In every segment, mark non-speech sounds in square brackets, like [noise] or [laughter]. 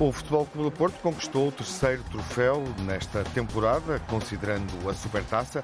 O Futebol Clube do Porto conquistou o terceiro troféu nesta temporada, considerando a Supertaça.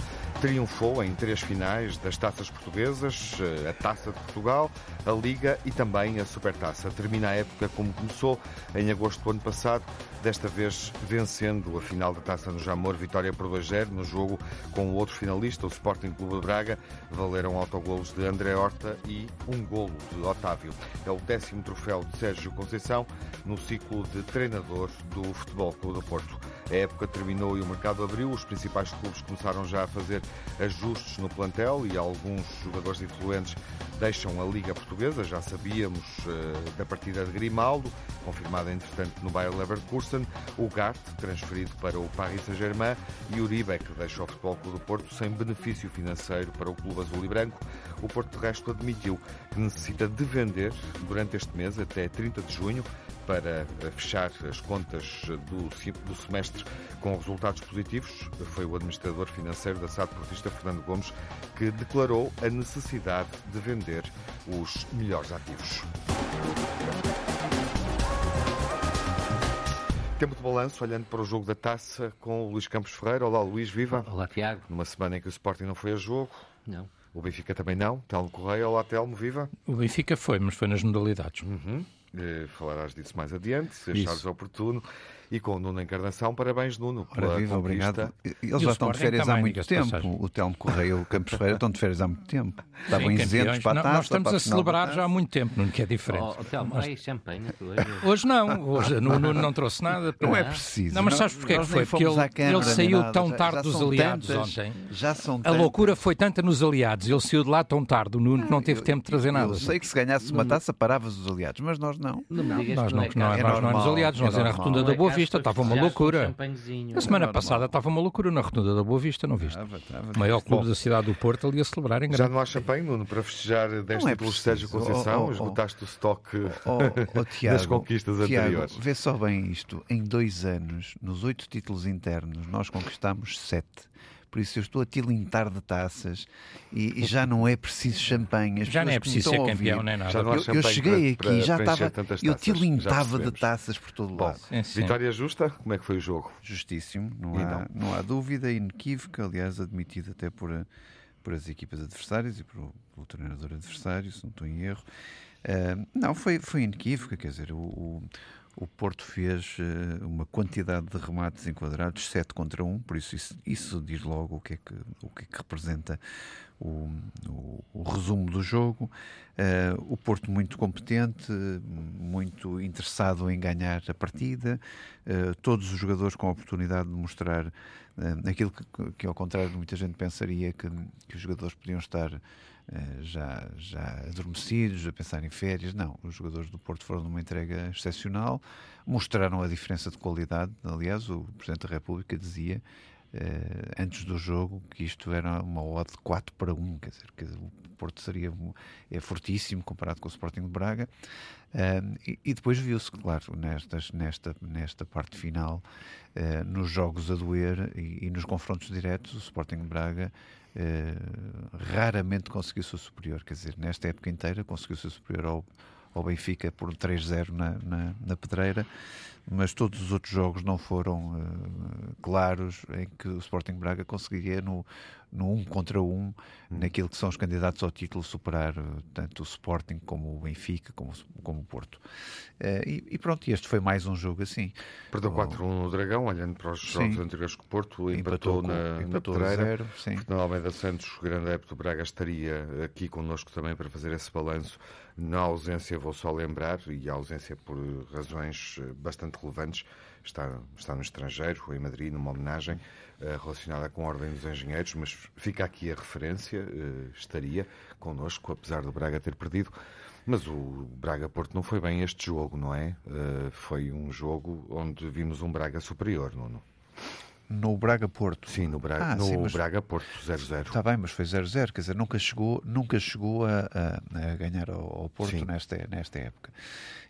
Triunfou em três finais das taças portuguesas, a Taça de Portugal, a Liga e também a Supertaça. Termina a época como começou, em agosto do ano passado, desta vez vencendo a final da Taça no Jamor, vitória por 2-0 no jogo com o outro finalista, o Sporting Clube de Braga. Valeram autogolos de André Horta e um golo de Otávio. É o décimo troféu de Sérgio Conceição no ciclo de treinador do Futebol Clube do Porto. A época terminou e o mercado abriu. Os principais clubes começaram já a fazer ajustes no plantel e alguns jogadores influentes deixam a Liga Portuguesa. Já sabíamos uh, da partida de Grimaldo, confirmada entretanto no Bayer Leverkusen, o Gart, transferido para o Paris Saint-Germain, e Uribe, que deixa o Futebol Clube do Porto sem benefício financeiro para o clube azul e branco. O Porto, de resto, admitiu que necessita de vender durante este mês, até 30 de junho, para fechar as contas do, do semestre com resultados positivos. Foi o administrador financeiro da SAD Portista, Fernando Gomes, que declarou a necessidade de vender os melhores ativos. Tempo de balanço, olhando para o jogo da taça com o Luís Campos Ferreira. Olá, Luís, viva. Olá, Tiago. Numa semana em que o Sporting não foi a jogo. Não. O Benfica também não. Telmo Correia. Olá, Telmo, viva. O Benfica foi, mas foi nas modalidades. Uhum. Eh, falarás disso mais adiante, se achares oportuno e com o Nuno Encarnação. Parabéns, Nuno. Ora, viva, obrigado. Eles já estão de férias há muito tempo. O Telmo Correia e o Campos Ferreira estão de férias há muito tempo. Estavam isentos para a taça. Nós estamos a celebrar já há muito tempo, Nuno, que é diferente. Oh, Telmo, mas... aí champanhe. [laughs] Hoje não. Hoje Nuno não trouxe nada. Não é preciso. Não, mas sabes porquê que foi? Porque ele, ele saiu tão tarde dos aliados ontem. Já são A loucura foi tanta nos aliados. Ele saiu de lá tão tarde. O Nuno que não teve tempo de trazer nada. Eu sei que se ganhasse uma taça paravas os aliados, mas nós não. Nós não, nós não éramos aliados. Nós era na rotunda da Boa Vista. Estava uma loucura loucura. A semana passada estava uma loucura na Rotunda da Boa Vista, não viste? O maior clube Bom, da cidade do Porto ali a celebrar em Já não há champanhe, Nuno, para festejar 10 é títulos de Sérgio Conceição? Oh, oh, esgotaste o estoque [laughs] oh, Tiago, das conquistas Tiago, anteriores. Vê só bem isto. Em dois anos, nos oito títulos internos, nós conquistamos sete por isso eu estou a tilintar de taças e, e já não é preciso champanhe. As já não é preciso ser campeão, nem nada. Eu, eu, cheguei para, aqui, para, já estava, eu tilintava de taças por todo lado. Bom, vitória justa? Como é que foi o jogo? Justíssimo, não, há, não há dúvida, inequívoca, aliás, admitida até por, por as equipas adversárias e pelo, pelo treinador adversário, se não estou em erro. Uh, não, foi, foi inequívoca, quer dizer, o, o o Porto fez uh, uma quantidade de remates enquadrados, 7 contra 1, por isso, isso isso, diz logo o que é que, o que, é que representa o, o, o, resumo do jogo. Uh, o Porto muito competente, muito interessado em ganhar a partida, uh, todos os jogadores com a oportunidade de mostrar aquilo que, que, ao contrário de muita gente pensaria que, que os jogadores podiam estar eh, já, já adormecidos, a pensar em férias. Não, os jogadores do Porto foram numa entrega excepcional, mostraram a diferença de qualidade. Aliás, o Presidente da República dizia Uh, antes do jogo que isto era uma odd de 4 para 1, quer dizer, que o Porto seria é fortíssimo comparado com o Sporting de Braga. Uh, e, e, depois viu-se, claro, nestas, nesta, nesta parte final, uh, nos jogos a doer e, e, nos confrontos diretos, o Sporting de Braga raramente conseguiu ser superior, quer dizer, nesta época inteira conseguiu ser superior ao, ao Benfica por 3-0 na, na, na pedreira mas todos os outros jogos não foram uh, claros em que o Sporting Braga conseguiria no, no um contra um, hum. naquilo que são os candidatos ao título, superar uh, tanto o Sporting como o Benfica, como, como o Porto. Uh, e, e, pronto, este foi mais um jogo assim. Perdeu 4-1 no Dragão, olhando para os jogos sim. anteriores que o Porto empatou, empatou na, empatou na. Zero. Fernando Almeida Santos, grande adepto do Braga, estaria aqui connosco também para fazer esse balanço. Na ausência, vou só lembrar, e a ausência por razões bastante relevantes. Está, está no estrangeiro, em Madrid, numa homenagem uh, relacionada com a Ordem dos Engenheiros, mas fica aqui a referência, uh, estaria connosco, apesar do Braga ter perdido. Mas o Braga-Porto não foi bem este jogo, não é? Uh, foi um jogo onde vimos um Braga superior, Nuno. no Braga-Porto. Sim, no, Braga, ah, no sim, Braga-Porto 0-0. Está bem, mas foi 0-0, quer dizer, nunca chegou, nunca chegou a, a, a ganhar ao, ao Porto nesta, nesta época.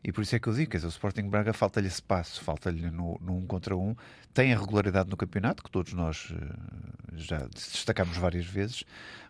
E por isso é que eu digo, quer dizer, o Sporting Braga falta-lhe espaço, falta-lhe no, no um contra um, tem a regularidade no campeonato, que todos nós uh, já destacamos várias vezes,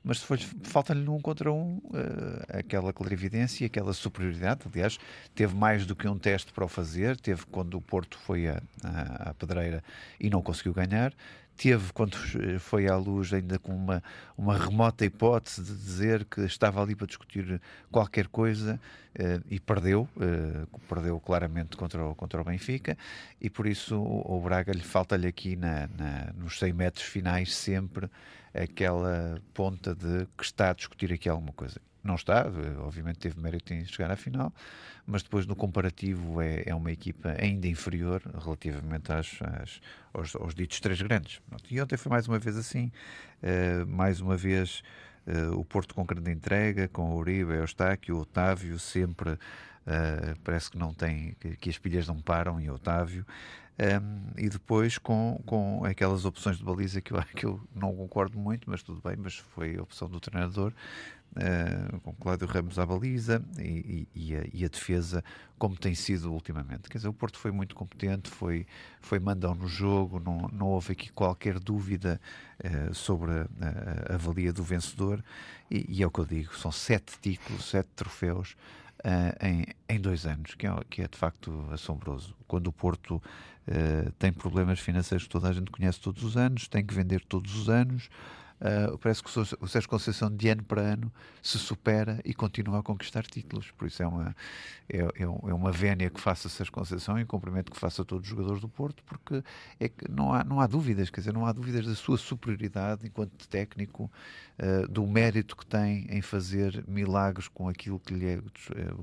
mas falta-lhe no um contra um uh, aquela clarividência, aquela superioridade. Aliás, teve mais do que um teste para o fazer, teve quando o Porto foi à, à pedreira e não conseguiu ganhar teve, quando foi à luz, ainda com uma, uma remota hipótese de dizer que estava ali para discutir qualquer coisa uh, e perdeu, uh, perdeu claramente contra o, contra o Benfica e por isso o, o Braga lhe falta-lhe aqui na, na, nos 100 metros finais sempre aquela ponta de que está a discutir aqui alguma coisa. Não está, obviamente teve mérito em chegar à final, mas depois no comparativo é, é uma equipa ainda inferior relativamente às, às aos, aos, ditos três grandes. E ontem foi mais uma vez assim, uh, mais uma vez uh, o Porto com grande entrega, com o Uribe, o Eustáquio, o Otávio, sempre uh, parece que não tem, que, que, as pilhas não param em Otávio. Um, e depois com, com aquelas opções de baliza que eu, [laughs] que eu não concordo muito, mas tudo bem, mas foi a opção do treinador, uh, com Cláudio Ramos à baliza e, e, e, a, e, a, defesa, como tem sido ultimamente. Quer dizer, o Porto foi muito competente, foi, foi mandão no jogo, não, não houve aqui qualquer dúvida uh, sobre a, a, a, valia do vencedor, e, é o que eu digo: são sete títulos, sete troféus. Uh, em, em dois anos, que é, que é de facto assombroso. Quando o Porto uh, tem problemas financeiros que toda a gente conhece todos os anos, tem que vender todos os anos, Uh, parece que o Sérgio Conceição de ano para ano se supera e continua a conquistar títulos. Por isso é uma, é, é, é uma vénia que faça Sérgio Conceição e um cumprimento que faça todos os jogadores do Porto, porque é que não há, não há dúvidas, quer dizer, não há dúvidas da sua superioridade enquanto técnico, uh, do mérito que tem em fazer milagres com aquilo que lhe é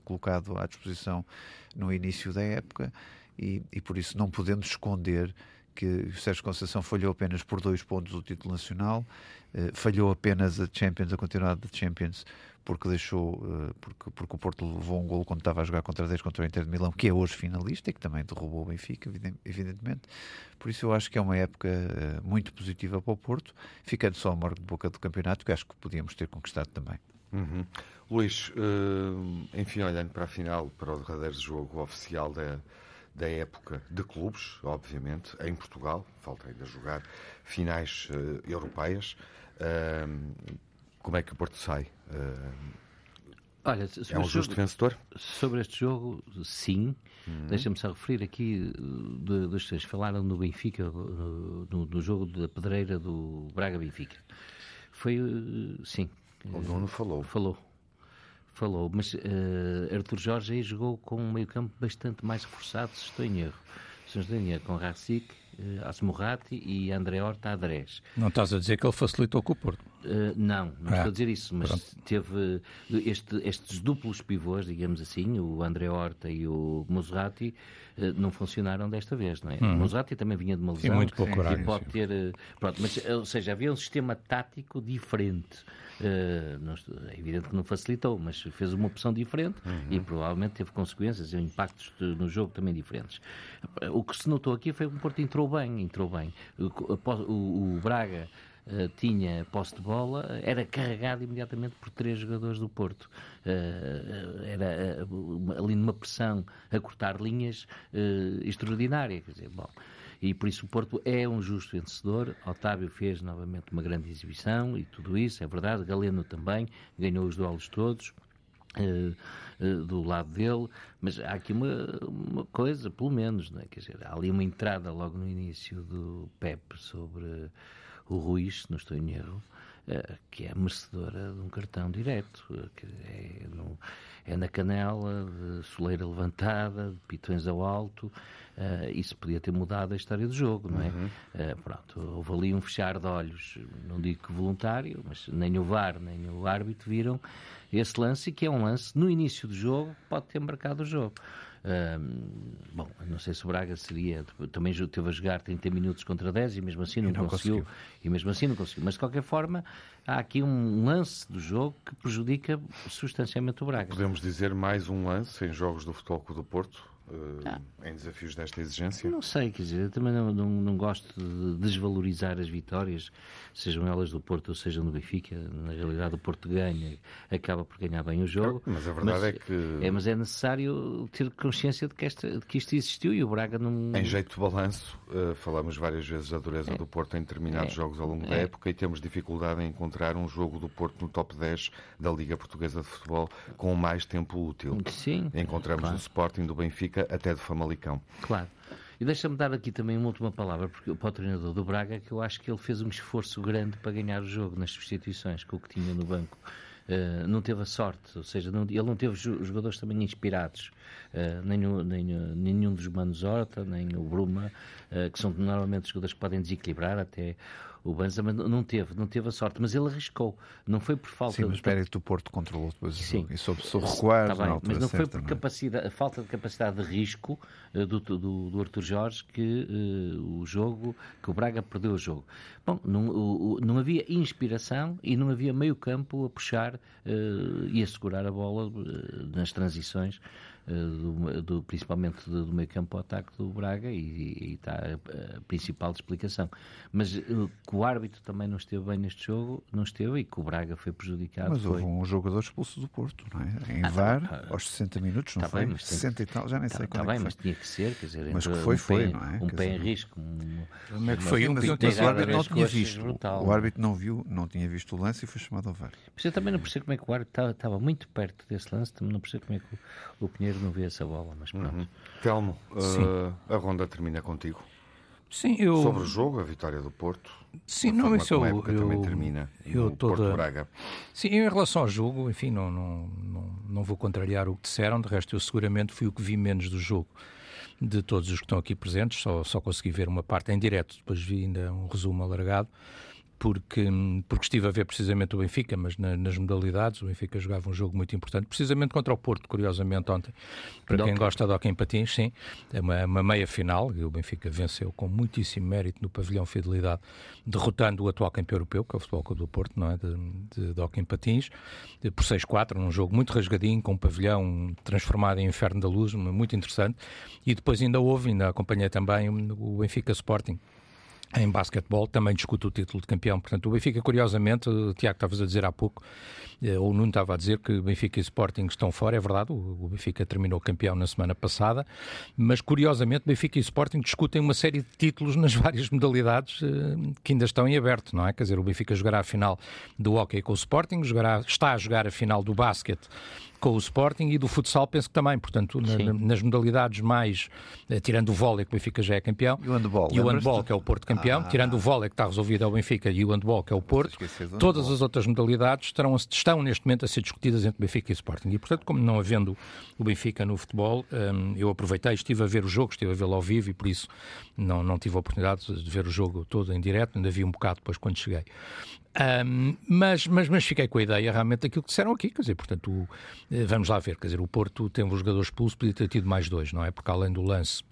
colocado à disposição no início da época. E, e por isso não podemos esconder que o Sérgio Conceição falhou apenas por dois pontos o título nacional eh, falhou apenas a Champions, a continuidade da Champions, porque deixou, uh, porque, porque o Porto levou um gol quando estava a jogar contra 10 contra o Inter de Milão, que é hoje finalista e que também derrubou o Benfica, evidentemente. Por isso eu acho que é uma época uh, muito positiva para o Porto, ficando só a morte de boca do campeonato, que acho que podíamos ter conquistado também. Uhum. Luís, enfim, olhando para a final, para o derradeiro jogo oficial da da época de clubes, obviamente, em Portugal, falta ainda jogar finais uh, europeias. Uh, como é que o Porto sai? Uh, Olha, é um justo vencedor? Sobre este jogo, sim. Uhum. Deixa-me só referir aqui de, dos três. Falaram no Benfica, no, no, jogo da pedreira do Braga-Benfica. Foi, sim. O Nuno falou. Falou falou, mas uh, Arthur Jorge aí jogou com um meio-campo bastante mais reforçado, se estou em erro. Se estou em erro, com Racic, uh, Asmurrati e André Horta Adrés. Não estás a dizer que ele facilitou com o Porto? Uh, não, não ah, estou a dizer isso, mas pronto. teve este, estes duplos pivôs, digamos assim, o André Horta e o Muserati, não funcionaram desta vez, não é? Hum. O Muserati também vinha de uma lesão. Sim, muito pouco horário, pode ter, pronto, mas, ou seja, havia um sistema tático diferente. Uh, é evidente que não facilitou, mas fez uma opção diferente uhum. e provavelmente teve consequências e impactos de, no jogo também diferentes. O que se notou aqui foi que o Porto entrou bem, entrou bem. O, o, o Braga Uh, tinha posse de bola, era carregado imediatamente por três jogadores do Porto. Uh, era uh, ali numa pressão a cortar linhas extraordinária. Quer dizer, bom, e por isso o Porto é um justo vencedor. Otávio fez novamente uma grande exibição e tudo isso, é verdade. Galeno também ganhou os duelos todos. Uh, uh, do lado dele, mas há aqui uma, uma coisa, pelo menos, não é? Quer dizer, há ali uma entrada logo no início do Pep sobre o Ruiz, se não estou em erro, uh, que é merecedora de um cartão direto, que é, no, é na canela, de soleira levantada, de pitões ao alto, uh, isso podia ter mudado a história do jogo, não é? Uhum. Uh, pronto, houve ali um fechar de olhos, não digo que voluntário, mas nem o VAR nem o árbitro viram esse lance, que é um lance no início do jogo pode ter marcado o jogo. Bom, não sei se o Braga seria. Também teve a jogar 30 minutos contra 10 e mesmo assim não, não conseguiu, conseguiu, E mesmo assim não conseguiu. Mas de qualquer forma, há aqui um lance do jogo que prejudica substancialmente o Braga. Podemos dizer mais um lance em jogos do Futebol Clube do Porto uh, em desafios desta exigência? Não sei, quer dizer, eu também não, não, não, gosto de desvalorizar as vitórias, sejam elas do Porto ou sejam do Benfica. Na realidade, o Porto ganha, acaba por ganhar bem o jogo. Mas a verdade mas, é que. É, mas é necessário ter consciência de que, esta, de que isto existiu e o Braga não. Em jeito de balanço, uh, falamos várias vezes da dureza é, do Porto em determinados é, jogos ao longo da é. época e temos dificuldade em encontrar um jogo do Porto no top 10 da Liga Portuguesa de Futebol com mais tempo útil. Sim. Encontramos claro. o Sporting do Benfica até do Famalicão. Claro. E deixa-me dar aqui também uma última palavra porque, para o treinador do Braga, que eu acho que ele fez um esforço grande para ganhar o jogo nas substituições com o que tinha no banco. Uh, não teve a sorte, ou seja, não, ele não teve jogadores também inspirados, uh, nem, o, nem nenhum dos Manos Horta, nem o Bruma, uh, que são normalmente jogadores que podem desequilibrar até o Banza não teve, não teve a sorte, mas ele arriscou. Não foi por falta Sim, mas espera que o Porto controlou depois jogo e soube, soube recuar. Está bem, mas não foi por capacidade, falta de capacidade de risco uh, do, do, do Arthur Jorge que uh, o jogo, que o Braga perdeu o jogo. Bom, não, o, não havia inspiração e não havia meio campo a puxar uh, e a segurar a bola nas transições. Eh, do, do, principalmente do, do meio campo ao ataque do Braga e, está a, a, principal explicação. Mas uh, que o árbitro também não esteve bem neste jogo, não esteve e que o Braga foi prejudicado. Mas foi... houve um jogador expulso do Porto, não é? Em ah, VAR, tá, aos 60 minutos, não tá foi? Bem, 60 e tal, já nem tá, sei tá quando bem, é mas tinha que ser, quer dizer, mas que foi, um foi, pé, não é? Um pé em risco. Um, como é que foi? Um, mas, mas o árbitro não tinha visto. Brutal, o árbitro não viu, não tinha visto o lance e foi chamado ao VAR. Mas eu também não percebo como é que o árbitro estava, muito perto desse lance, também não percebo como é que o, o Pinheiro não vê essa bola, mas pronto. Uhum. Telmo, uh, a ronda termina contigo. Sim, eu... Sobre o jogo, a vitória do Porto. Sim, não, isso eu, eu, também termina eu toda... Porto Braga. Sim, em relação ao jogo, enfim, não, não, não, não vou contrariar o que disseram, de resto eu seguramente fui o que vi menos do jogo de todos os que estão aqui presentes, só, só consegui ver uma parte em direto, depois vi ainda um resumo alargado porque, porque estive a ver precisamente o Benfica, mas na, nas modalidades, o Benfica jogava um jogo muito importante, precisamente contra o Porto, curiosamente, ontem. Para quem gosta de hockey em patins, sim, é uma, uma meia final, e o Benfica venceu com muitíssimo mérito no pavilhão Fidelidade, derrotando o atual campeão europeu, que é o Futebol Clube do Porto, não é? de, de, de hockey em patins, por 6-4, num jogo muito rasgadinho, com um pavilhão transformado em Inferno da Luz, muito interessante, e depois ainda houve, ainda acompanhei também o Benfica Sporting, em basquetebol, também discute o título de campeão. Portanto, o Benfica, curiosamente, o Tiago estavas a dizer há pouco, eh, ou o Nuno estava a dizer que Benfica e Sporting estão fora, é verdade, o Benfica terminou campeão na semana passada, mas curiosamente Benfica e Sporting discutem uma série de títulos nas [laughs] várias modalidades eh, que ainda estão em aberto, não é? Quer dizer, o Benfica jogará a final do hockey com o Sporting, jogará, está a jogar a final do basquete com o Sporting e do futsal penso que também, portanto, na, nas modalidades mais, eh, tirando o vôlei, que o Benfica já é campeão, e o handball, e o handball que é o Porto campeão, ah, tirando o vôlei que está resolvido é o Benfica e o handball que é o Porto, todas as outras modalidades estarão, estão neste momento a ser discutidas entre Benfica e Sporting. E, portanto, como não havendo o Benfica no futebol, um, eu aproveitei, estive a ver o jogo, estive a vê-lo ao vivo e por isso não, não tive a oportunidade de ver o jogo todo em direto, ainda vi um bocado depois quando cheguei. Um, mas, mas, mas fiquei com a ideia realmente daquilo que disseram aqui, quer dizer, portanto, o, eh, vamos lá ver, quer dizer, o Porto tem um jogador expulso, podia ter tido mais dois, não é? Porque além do lance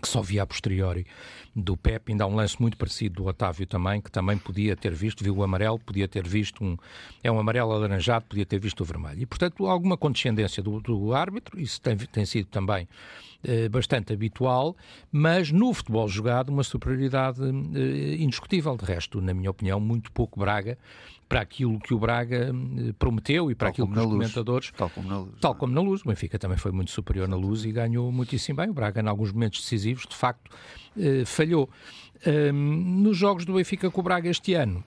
que só via a posteriori do Pep, ainda há um lance muito parecido do Otávio também, que também podia ter visto, viu o amarelo, podia ter visto um, é um amarelo alaranjado, podia ter visto o vermelho. E, portanto, alguma condescendência do, do árbitro, isso tem, tem sido também eh, bastante habitual, mas no futebol jogado uma superioridade eh, indiscutível. De resto, na minha opinião, muito pouco Braga para aquilo que o Braga eh, prometeu e para tal aquilo que os comentadores. Tal como na luz. Tal é? como na luz. O Benfica também foi muito superior na luz e ganhou muitíssimo bem. O Braga, em alguns momentos decisivos, de facto, falhou. Nos jogos do Benfica com o Braga este ano,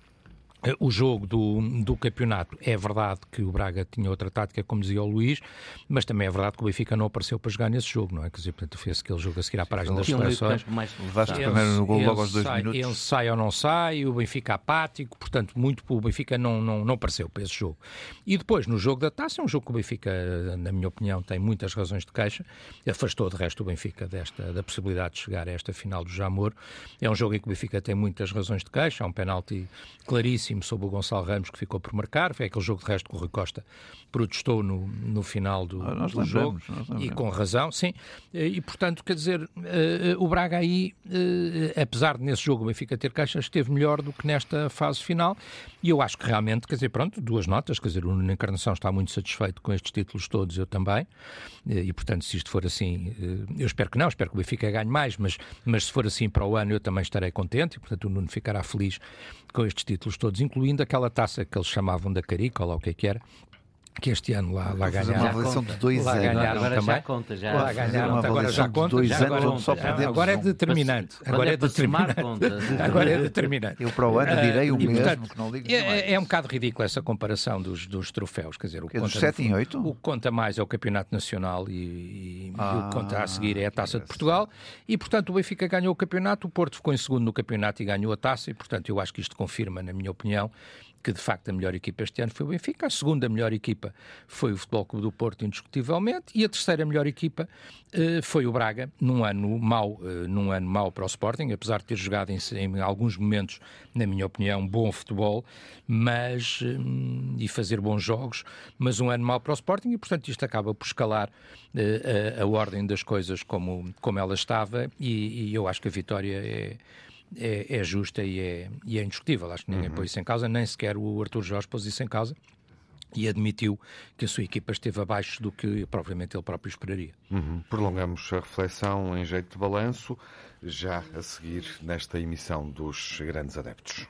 o jogo do, do campeonato. É verdade que o Braga tinha outra tática, como dizia o Luís, mas também é verdade que o Benfica não apareceu para jogar nesse jogo, não é? Quer dizer, portanto, fez aquele jogo a seguir à paragem das seleções. Levaste primeiro no gol logo aos dois sai, minutos. Ele sai ou não sai, o Benfica apático, portanto, muito o Benfica não, não, não apareceu para esse jogo. E depois, no jogo da taça, é um jogo que o Benfica, na minha opinião, tem muitas razões de queixa, afastou de resto o Benfica desta, da possibilidade de chegar a esta final do Jamor. É um jogo em que o Benfica tem muitas razões de queixa, há um penalti claríssimo péssimo sobre o Gonçalo Ramos, que ficou por marcar. Foi aquele jogo de resto que o Rui Costa protestou no, no final do, Ah, do jogo. E com razão, sim. E, portanto, quer dizer, eh, o Braga aí, eh, apesar de nesse jogo o Benfica ter caixas, esteve melhor do que nesta fase final. E eu acho que realmente, quer dizer, pronto, duas notas. Quer dizer, o Nuno Encarnação está muito satisfeito com estes títulos todos, eu também. Eh, E, portanto, se isto for assim, eu espero que não, espero que o Benfica ganhe mais, mas, mas se for assim para o ano, eu também estarei contente. E, portanto, o Nuno ficará feliz com estes títulos todos, incluindo aquela taça que eles chamavam da Carícola, ou o que é que era, que este ano lá, lá Fazer uma ganharam. avaliação de dois Lá anos. ganharam Agora também. já conta, já. Lá ganharam, agora já conta. dois já anos só já- perdemos agora é determinante. Agora é é determinante. [laughs] Agora é determinante. Eu para o ano direi o E, mesmo, portanto, que não ligo é, é um bocado ridículo essa comparação dos, dos troféus. Quer dizer, o Que é conta, sete no em fundo, oito? O que conta mais é o Campeonato Nacional e, e- e Ah, o que conta a seguir é a Taça de. Portugal. E, portanto, o Benfica ganhou o campeonato, o Porto ficou em segundo no campeonato e ganhou a taça. E, portanto, eu acho que isto confirma, na minha opinião, que de facto a melhor equipa este ano foi o Benfica, a segunda melhor equipa foi o Futebol Clube do Porto, indiscutivelmente, e a terceira melhor equipa eh, foi o Braga, num ano mau, eh, num ano mau para o Sporting, apesar de ter jogado em, em alguns momentos, na minha opinião, bom futebol, mas hum, e fazer bons jogos, mas um ano mau para o Sporting e, portanto, isto acaba por escalar eh, a, a ordem das coisas como, como ela estava e, e eu acho que a vitória é é, é justa e é, e é indiscutível. Acho que ninguém pôs isso em causa, nem sequer o Arthur Jorge pôs isso em causa e admitiu que a sua equipa esteve abaixo do que propriamente ele próprio esperaria. Uhum. Prolongamos a reflexão em jeito de balanço, já a seguir nesta emissão dos grandes adeptos.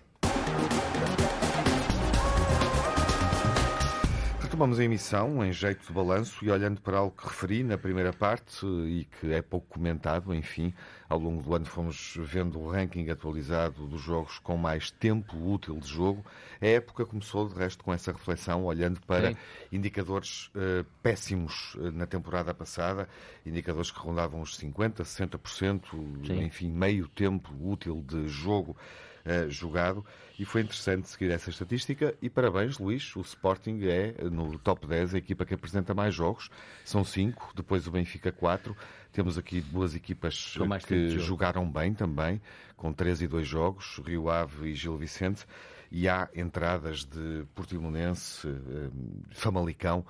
Retomamos a emissão em jeito de balanço e olhando para algo que referi na primeira parte e que é pouco comentado, enfim, ao longo do ano fomos vendo o ranking atualizado dos jogos com mais tempo útil de jogo. A época começou, de resto, com essa reflexão, olhando para Sim. indicadores eh, péssimos eh, na temporada passada, indicadores que rondavam os 50%, 60%, Sim. enfim, meio tempo útil de jogo eh, jogado. E foi interessante seguir essa estatística. E parabéns, Luís, o Sporting é, no top 10, a equipa que apresenta mais jogos. São 5, depois o Benfica 4. Temos aqui duas equipas que jogaram bem também, com 3 e 2 jogos, Rio Ave e Gil Vicente. E há entradas de Portimonense, eh, Famalicão,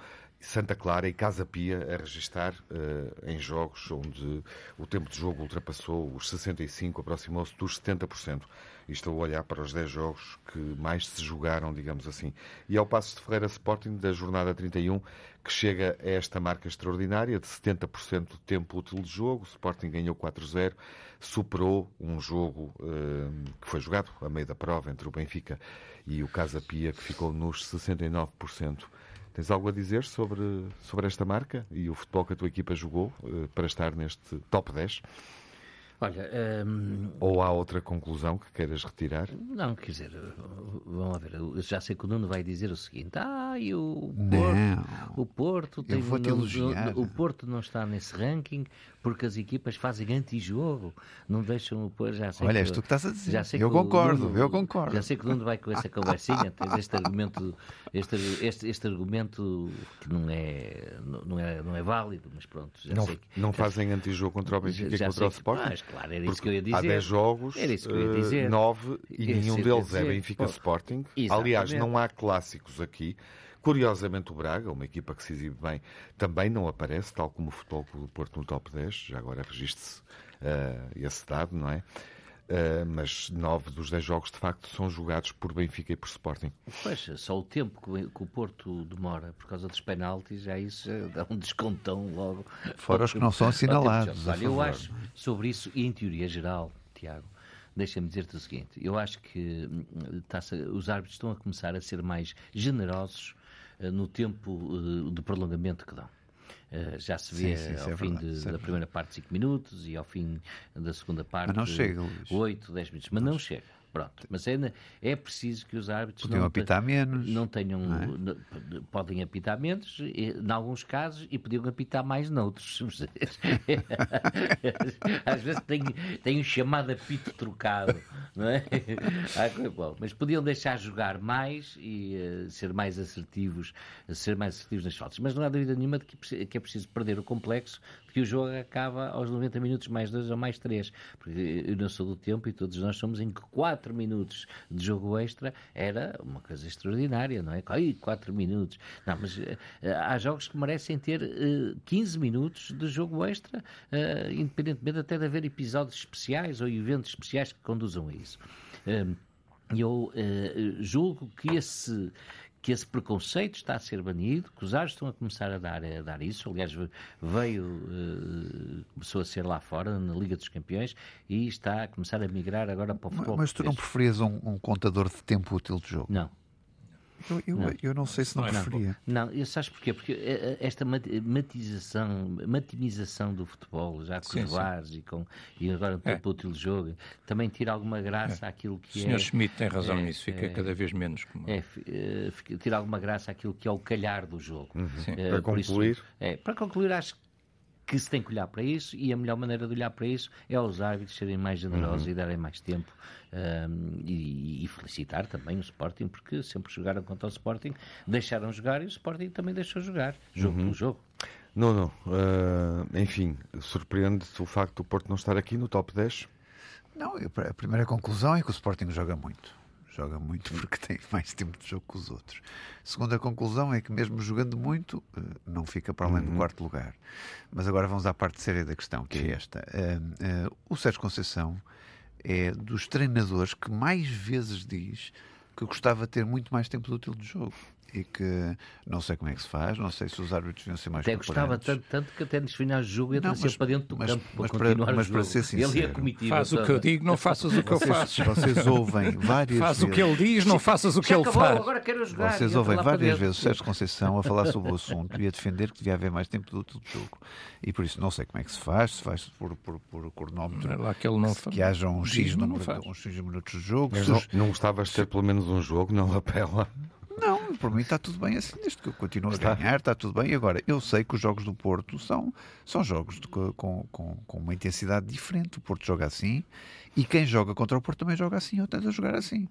Santa Clara e Casa Pia a registar eh, em jogos onde o tempo de jogo ultrapassou os 65, aproximou-se dos 70%. E estou a olhar para os 10 jogos que mais se jogaram, digamos assim. E ao passo de Ferreira Sporting, da jornada 31, que chega a esta marca extraordinária de 70% do tempo útil de jogo. O Sporting ganhou 4-0, superou um jogo eh, que foi jogado a meio da prova entre o Benfica e o Casa Pia, que ficou nos 69%. Tens algo a dizer sobre, sobre esta marca e o futebol que a tua equipa jogou eh, para estar neste top 10? Olha, hum, Ou há outra conclusão que queiras retirar? não, quer dizer, vamos lá ver, eu já sei que o Nuno vai dizer o seguinte, ah, e o. Porto, o Porto tem, vou-te não- elogiar. o Porto não está nesse ranking porque as equipas fazem antijogo, não deixam o Porto, já sei Olha, és tu que estás a dizer. já sei Eu o concordo, Nuno- eu concordo. Já sei que o Nuno vai com essa conversinha, tens este argumento, este, este, este argumento que não é, não é válido, mas pronto, já Não, não fazem antijogo contra o Benfica e contra o Sporting? Mas, claro, era isso que eu ia dizer. Há 10 jogos, Era isso que eu ia eh, dizer. 9 e Era nenhum deles é dizer. Benfica Pô, Sporting. exatamente. Aliás, não há clássicos aqui. Curiosamente, o Braga, uma equipa que se exibe bem, também não aparece, tal como o Futebol Clube do Porto no top 10. Já agora registre-se eh, esse dado, não é? Eh, mas 9 dos 10 jogos, de facto, são jogados por Benfica e por Sporting. Pois, só o tempo que o- que o Porto demora por causa dos penaltis, já isso dá um descontão logo. Fora os que não são assinalados, Olha, eu acho sobre isso, e em teoria geral, Tiago, deixa-me dizer-te o seguinte: eu acho que a- os árbitros estão a começar a ser mais generosos eh, no tempo eh, de prolongamento que dão. Eh, já se vê Sim, sim, ao é fim verdade, de- é da primeira parte 5 minutos e ao fim da segunda parte não chega, Luís. 8, 10 minutos. Mas não chega. Pronto. Mas ainda é preciso que os árbitros Podiam não apitar menos, não tenham não é? podem apitar menos em alguns casos e podiam apitar mais noutros [laughs] [laughs] às vezes tem, tem um chamado apito trocado não é? [laughs] Bom. mas podiam deixar jogar mais e eh, ser mais assertivos ser mais assertivos nas faltas mas não há dúvida nenhuma de que, preci- que é preciso perder o complexo que o jogo acaba aos 90 minutos mais dois ou mais três. Porque eu não sou do tempo e todos nós somos em que 4 minutos de jogo extra era uma coisa extraordinária, não é? Ai, 4 minutos. Não, mas uh, há jogos que merecem ter uh, 15 minutos de jogo extra, uh, independentemente até de haver episódios especiais ou eventos especiais que conduzam a isso. eu julgo que esse que esse preconceito está a ser banido, que os árbitros estão a começar a dar, a dar isso. Aliás, veio, uh, começou a ser lá fora, na Liga dos Campeões, e está a começar a migrar agora para o futebol. Mas, mas tu não preferias um, um contador de tempo útil de jogo? Não. Eu, eu, não. eu não sei se não, não preferia. Não, eu sabes porquê? Porque eh, eh, esta matização, matimização do futebol, já com sim, os VARs e, com, e agora é. útil de jogo, também tira alguma graça é. àquilo que o é. O Sr. Schmidt tem razão é, nisso, fica é, cada vez menos comum. É, tira alguma graça àquilo que é o calhar do jogo. Uhum. para concluir. Isso, é, para concluir, acho que que se tem que olhar para isso e a melhor maneira de olhar para isso é os árbitros serem mais generosos uhum. e darem mais tempo um, e, e, felicitar também o Sporting porque sempre jogaram contra o Sporting, deixaram jogar e o Sporting também deixou jogar, jogo uhum. pelo jogo. Não, não. Uh, enfim, surpreende-te o facto do Porto não estar aqui no top 10? Não, a primeira conclusão é que o Sporting joga muito joga muito [laughs] porque tem mais tempo de jogo que os outros. Segunda conclusão é que, mesmo jogando muito, eh, não fica para além uhum. do quarto lugar. Mas agora vamos à parte séria da questão, que é esta. Uh, uh, o Sérgio Conceição é dos treinadores que mais vezes diz que gostava de ter muito mais tempo útil de jogo e que não sei como é que se faz, não sei se os árbitros deviam ser mais Até gostava tanto, tanto que até nos finais de jogo ia trazer para dentro do mas, campo mas para continuar para, mas. Para ser sincero, ele ia comitiva. Faz o que eu digo, não faças o que eu faço. Vocês ouvem [laughs] várias faz vezes. Faz o que ele diz, não faças o que ele acabou, faz. Agora quero jogar, Vocês ouvem várias vezes o Sérgio Conceição a falar sobre o assunto e a defender que devia haver mais tempo útil de jogo. E por isso não sei como é que se faz, se faz por, por, por cronómetro, é lá que, ele não que haja um X, número, um X minutos de jogo. Mas não, não gostavas de ter pelo menos um jogo, não lapela? Não, por mim está tudo bem assim, desde que eu continuo a ganhar, está tudo bem. Agora, eu sei que os jogos do Porto são, são jogos de, com, com, com uma intensidade diferente. O Porto joga assim e quem joga contra o Porto também joga assim ou tenta jogar assim.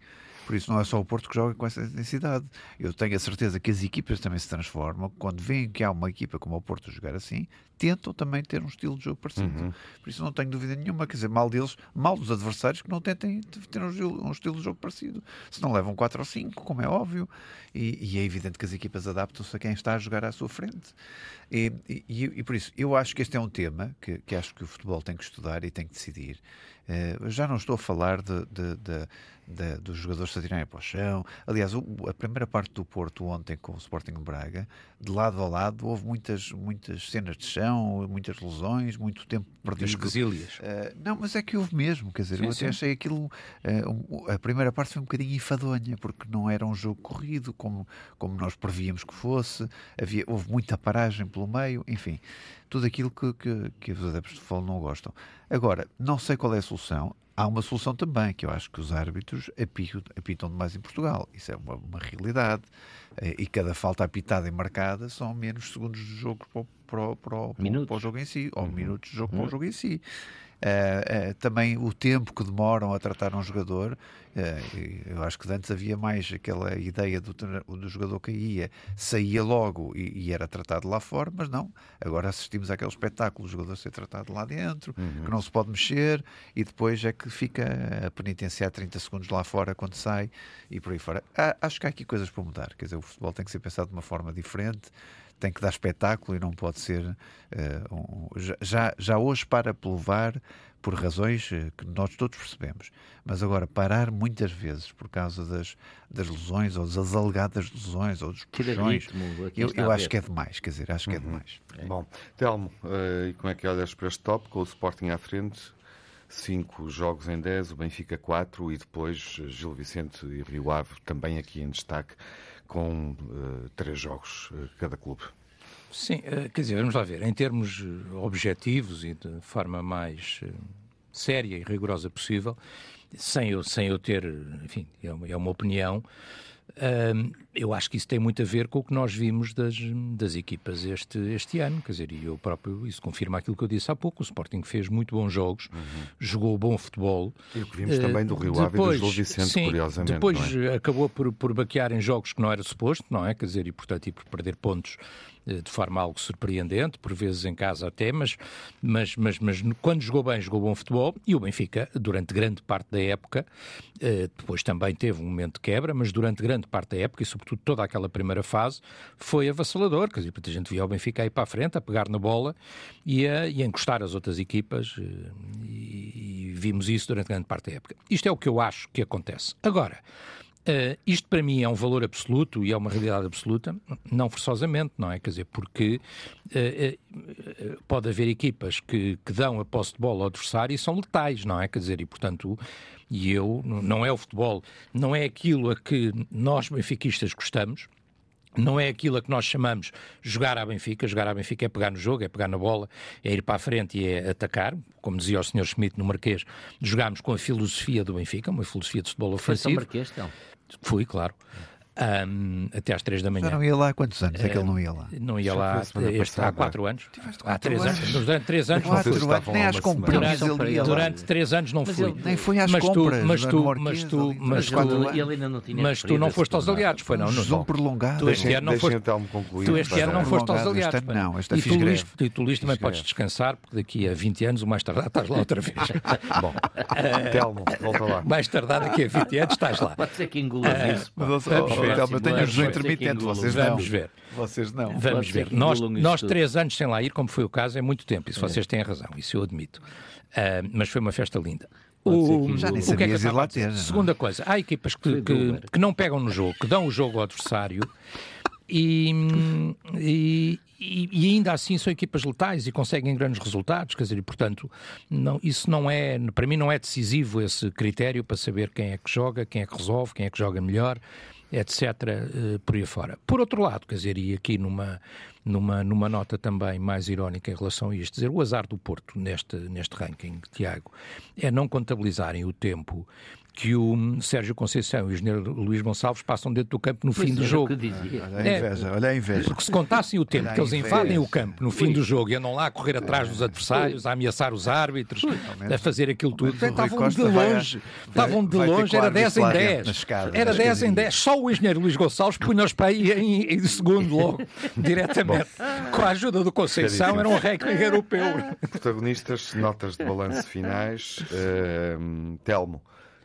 Por isso não é só o Porto que joga com essa intensidade. Eu tenho a certeza que as equipas também se transformam. Quando veem que há uma equipa como o Porto a jogar assim, tentam também ter um estilo de jogo parecido. Uhum. Por isso não tenho dúvida nenhuma. Quer dizer, mal deles, mal dos adversários que não tentem ter um estilo, de jogo parecido. Se não levam 4 ou 5, como é óbvio. E, e, é evidente que as equipas adaptam-se a quem está a jogar à sua frente. E, e, e, por isso, eu acho que este é um tema que, que acho que o futebol tem que estudar e tem que decidir. Uh, já não estou a falar de, de, de dos jogadores se atirarem para o chão. Aliás, o, a primeira parte do Porto ontem com o Sporting Braga, de lado a lado, houve muitas, muitas cenas de chão, muitas lesões, muito tempo perdido. Quesilhas. Uh, não, mas é que houve mesmo, quer dizer, sim, eu até achei aquilo. Uh, a primeira parte foi um bocadinho enfadonha, porque não era um jogo corrido como, como nós prevíamos que fosse, havia, houve muita paragem pelo meio, enfim tudo aquilo que, que, que os adeptos de futebol não gostam. Agora, não sei qual é a solução. Há uma solução também, que eu acho que os árbitros apitam, apitam demais em Portugal. Isso é uma, uma realidade. Eh, e cada falta apitada e marcada são menos segundos de jogo para, para, para, para, para o jogo em si, ou uhum. minutos de jogo para o uhum. jogo em si. Uh, também o tempo que demoram a tratar um jogador. Uh, eu acho que antes havia mais aquela ideia do, do jogador que ia, saía logo e, e, era tratado lá fora, mas não. Agora assistimos àquele espetáculo, o jogador ser tratado lá dentro, uhum. que não se pode mexer e depois é que fica a penitenciar 30 segundos lá fora quando sai e por aí fora. Ah, acho que há aqui coisas para mudar. Quer dizer, o futebol tem que ser pensado de uma forma diferente tem que dar espetáculo e não pode ser uh, um, já, já hoje para pelo VAR por razões eh, que nós todos percebemos. Mas agora, parar muitas vezes por causa das, das lesões ou das alegadas lesões ou dos puxões, eu, eu acho que é demais, quer dizer, acho que é uhum. demais. É. Bom, Telmo, uh, e como é que olhas para este top com o Sporting à frente? Cinco jogos em 10, o Benfica 4 e depois Gil Vicente e Rio Ave também aqui em destaque com uh, três jogos uh, cada clube. Sim, uh, quer dizer, vamos lá ver, em termos objetivos e de forma mais séria e rigorosa possível, sem eu, sem eu ter, enfim, é uma, é uma opinião, eu acho que isso tem muito a ver com o que nós vimos das, das equipas este, este ano. Quer dizer, e eu próprio, isso confirma aquilo que eu disse há pouco. O Sporting fez muito bons jogos, uhum. jogou bom futebol. E o que vimos uh, também do Rio Ave e do Gil Vicente, sim, curiosamente. Depois é? acabou por, por baquear em jogos que não era suposto, não é? Quer dizer, e portanto, e por perder pontos eh, de forma algo surpreendente, por vezes em casa até, mas, mas, mas, mas quando jogou bem, jogou bom futebol e o Benfica, durante grande parte da época, eh, depois também teve um momento de quebra, mas durante grande parte da época e sobretudo toda aquela primeira fase, foi avassalador, quer dizer, a gente via o Benfica aí para a frente, a pegar na bola e a, e a encostar as outras equipas eh, e, e vimos isso durante grande parte da época. Isto é o que eu acho que acontece. Agora, Uh, isto para mim é um valor absoluto e é uma realidade absoluta, não forçosamente, não é? Quer dizer, porque uh, uh, pode haver equipas que, que, dão a posse de bola ao adversário e são letais, não é? Quer dizer, e portanto, e eu, não é o futebol, não é aquilo a que nós benfiquistas gostamos, não é aquilo a que nós chamamos jogar à Benfica. Jogar à Benfica é pegar no jogo, é pegar na bola, é ir para a frente e é atacar. Como dizia o Sr. Schmidt no Marquês, jogámos com a filosofia do Benfica, uma filosofia de futebol ofensivo. Foi Marquês, então? Fui, claro. Um, até às 3 da manhã. Já não ia lá há quantos anos é que ele não ia lá? Não ia lá este, há 4 anos. Há 3 anos. anos. Durante 3 anos não fui. Anos, nem às compras durante, durante 3 anos não fui. nem foi às mas compras. Tu, mas tu, mas tu, mas tu, ele ainda não tinha mas tu não foste aos aliados, foi não? Um prolongado. Tu este ano não foste, tu este ano não foste aos aliados. Não, esta e tu, Luís, também podes descansar, porque daqui a 20 anos, o mais tardado, estás lá outra vez. [laughs] Bom, Telmo, volta lá. [laughs] Mais tardado, daqui a 20 anos, estás lá. Pode ser que engulas isso. Vamos ver. Eu tenho jejum intermitente, vocês não. Vamos ver. Vocês não. Vamos ver. Nós, nós três anos sem lá ir, como foi o caso, é muito tempo. Isso é. vocês têm razão, isso eu admito. Uh, mas foi uma festa linda. O, já nem o que é que ir lá ter. Segunda coisa, há equipas que, que, que, não pegam no jogo, que dão o jogo ao adversário e, e, e, ainda assim são equipas letais e conseguem grandes resultados, quer dizer, e portanto, não, isso não é, para mim não é decisivo esse critério para saber quem é que joga, quem é que resolve, quem é que joga melhor etc., eh, por aí fora. Por outro lado, quer dizer, e aqui numa, numa, numa nota também mais irónica em relação a isto, dizer, o azar do Porto neste, neste ranking, Tiago, é não contabilizarem o tempo que o Sérgio Conceição e o engenheiro Luís Gonçalves passam dentro do campo no pois fim do jogo. Olha a inveja, é, olha a inveja. Porque se contassem o tempo que eles invadem o campo no fim do jogo e andam lá a correr atrás dos adversários, a ameaçar os árbitros, a fazer aquilo tudo, estavam de longe, estavam de longe, era 10 em 10. Era 10 em 10. Só o engenheiro Luís Gonçalves punha-os para aí em, em segundo logo, [laughs] diretamente. Com a ajuda do Conceição, era um recorde europeu. Protagonistas, notas de balanço finais. Uh, Telmo.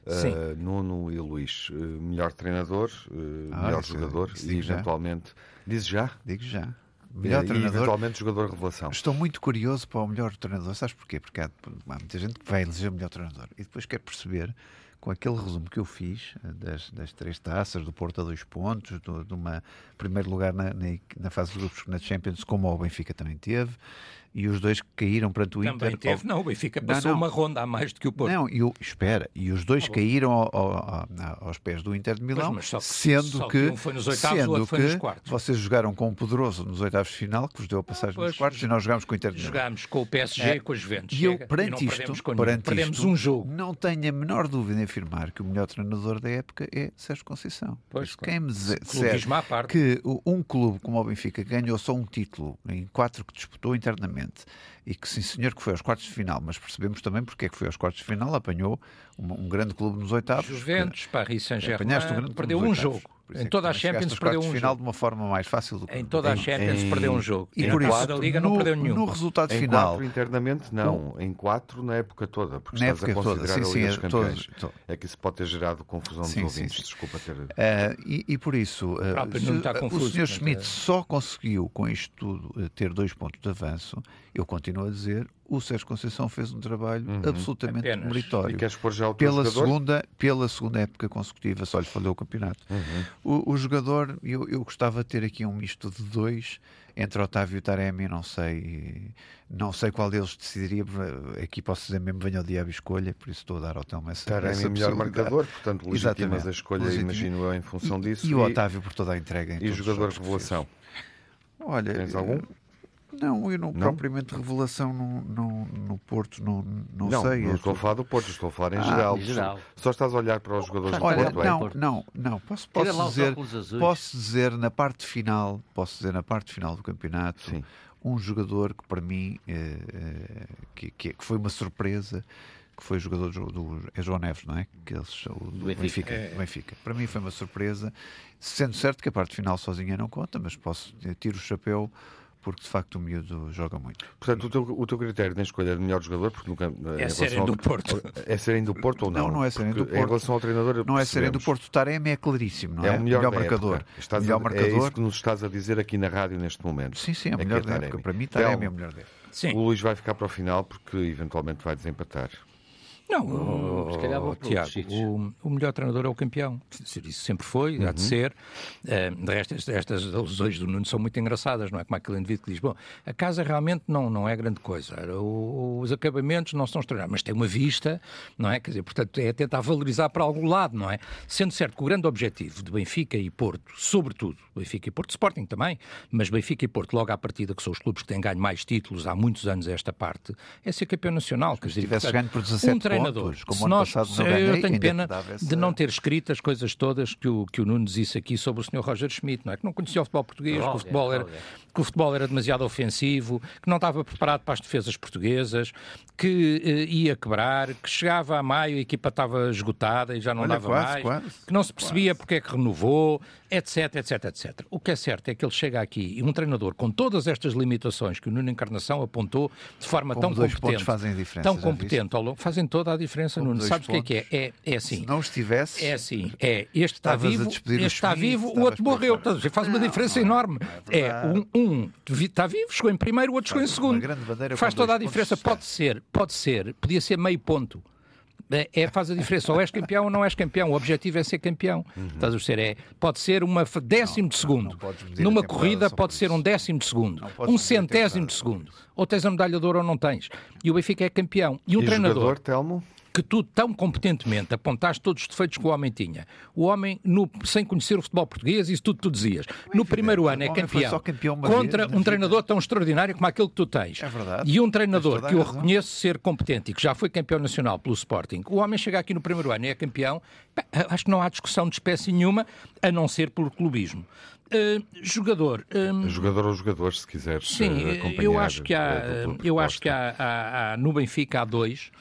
Uh, Nuno e Luís, uh, melhor treinador, uh, ah, melhor jogador e eventualmente. Diz já? Digo já. Melhor e, treinador. eventualmente jogador revelação. Estou muito curioso para o melhor treinador. Sabes porquê? Porque há, há muita gente que vai eleger o melhor treinador e depois quer perceber com aquele resumo que eu fiz das, das três taças, do Porto a dois pontos, do, de uma primeiro lugar na, na, na fase de grupos na Champions, como o Benfica também teve, e os dois caíram perante o Também Inter. Também teve, não, o Benfica passou não, não. uma ronda a mais do que o Porto. Não, e o, espera, e os dois ah, caíram ao, ao, aos pés do Inter de Milão, pois, que, sendo que, que, um foi nos oitavos, sendo foi nos quartos. vocês jogaram com um poderoso nos oitavos de final, que vos deu a passagem pois, nos quartos, e nós jogámos com o Inter de Milão. Jogámos com o PSG e com os Juventus. E eu, perante e isto, perante perdemos isto, um jogo. Não tenho a menor dúvida em afirmar que o melhor treinador da época é Sérgio Conceição. Pois, claro. Quem me disser que um clube como o Benfica ganhou só um título em quatro que disputou internamente e que sim senhor que foi aos quartos de final, mas percebemos também porque é que foi aos quartos de final, apanhou um, um grande clube nos oitavos. Juventus, Paris Saint-Germain, um perdeu um jogo. Em toda a Champions perdeu um final jogo. de uma forma mais fácil do que Em toda a Champions em... perdeu um jogo. E, e por isso, da Liga no, não perdeu nenhum. No resultado em final. Quatro internamente não, em quatro na época toda, porque na estás a considerar toda. Sim, sim, é, todos, é que isso pode ter gerado confusão sim, dos ouvintes, sim, desculpa ter. Uh, e, e, por isso, uh, se, confuso, o Sr. Schmidt é... só conseguiu com isto tudo uh, ter dois pontos de avanço, eu continuo a dizer, o Sérgio Conceição fez um trabalho uhum. absolutamente Apenas. meritório. E queres pôr já o pela segunda Pela segunda época consecutiva, só lhe falhou o campeonato. Uhum. O, o, jogador, eu, eu gostava de ter aqui um misto de dois, entre Otávio e Taremi, não sei, não sei qual deles decidiria, aqui posso dizer mesmo, venha o diabo e escolha, por isso estou a dar ao Telmo essa Taremi é melhor marcador, portanto legitimas a escolha, Legitimo. imagino eu, em função e, disso. E, e, o Otávio por toda a entrega. e jogador revelação? Olha, Tens algum? Não, eu não, não? propriamente revelação no, no, no Porto, não, não, não sei. Não estou a falar do Porto, estou a falar em ah, geral. Em geral. Só estás a olhar para os jogadores Olha, do Porto, não, é? não, não, posso, posso dizer, posso dizer na parte final, posso dizer na parte final do campeonato, Sim. um jogador que para mim eh, eh, que, que, foi uma surpresa que foi jogador do, do é João Neves, não é? Que eles, o, do Benfica. Benfica, é. Benfica. Para mim foi uma surpresa, sendo certo que a parte final sozinha não conta, mas posso tirar o chapéu porque de facto o miúdo joga muito. Portanto, o teu, o teu critério na escolha de melhor jogador, porque nunca. É serem do Porto. [laughs] É serem do Porto ou não? Não, não é serem do Porto. Em relação ao treinador. Não é serem do Porto. O Taremi é claríssimo, não é? É o melhor, melhor marcador. Estás melhor a, marcador. É isso que nos estás a dizer aqui na rádio neste momento. Sim, sim, é o é melhor é da época. Para mim, Taremi é o melhor dele. Sim. O Luís vai ficar para o final porque eventualmente vai desempatar. Não, oh, se calhar vou Tiago, o, o, melhor treinador é o campeão. Isso sempre foi, uhum. há de uhum. ser. Uh, de resto, estas, estas alusões do Nuno são muito engraçadas, não é? Como aquele indivíduo que diz: Bom, a casa realmente não, não é grande coisa, o, os acabamentos não são extraordinários, mas tem uma vista, não é? Quer dizer, portanto, é tentar valorizar para algum lado, não é? Sendo certo que o grande objetivo de Benfica e Porto, sobretudo, Benfica e Porto, Sporting também, mas Benfica e Porto, logo à partida, que são os clubes que têm ganho mais títulos há muitos anos esta parte, é ser campeão nacional. Quer dizer, se tivesse ganho por 17 um treinador. Pontos, como se nós, passado ganhei, eu tenho pena essa... de não ter escrito as coisas todas que o, que o Nuno disse aqui sobre o Sr. Roger Schmidt, não é? Que não conhecia o futebol português, que, o futebol era, que o futebol era demasiado ofensivo, que não estava preparado para as defesas portuguesas, que eh, ia quebrar, que chegava a maio e a equipa estava esgotada e já não Olha, dava quase, mais, quase, que não se percebia quase. porque é que renovou, etc, etc, etc. O que é certo é que ele chega aqui e um treinador com todas estas limitações que o Nuno Encarnação apontou de forma Como tão competente, fazem diferença, tão competente ao longo, fazem toda a diferença, Nuno. Sabes o que é que é? É, é assim. Se não estivesse... É assim. É, este está vivo, este está vivo, o outro morreu. Faz uma diferença enorme. É, é um, um está vivo, chegou em primeiro, o outro chegou em segundo. Faz toda a diferença. Pode ser, pode ser, podia ser meio ponto é, é, faz a diferença. Ou és campeão ou não és campeão. O objetivo é ser campeão. Uhum. Estás a ver? É, pode ser uma décimo não, de segundo. Não, Numa corrida pode ser um décimo de segundo. Um centésimo de segundo. Ou tens a medalha de ouro ou não tens. E o Benfica é campeão. E um e treinador. Jogador, Telmo? Que tu tão competentemente apontaste todos os defeitos que o homem tinha. O homem, no, sem conhecer o futebol português, isso tudo tu dizias. No primeiro ano é campeão, campeão contra um treinador tão extraordinário como aquele que tu tens. É verdade. E um treinador que eu reconheço ser competente e que já foi campeão nacional pelo Sporting. O homem chega aqui no primeiro ano e é campeão. Acho que não há discussão de espécie nenhuma, a não ser pelo clubismo. Uh, jogador. Um, jogador ou jogadores, se quiseres. Sim, uh, eu acho que há, eu acho que há, há, há, no Benfica há dois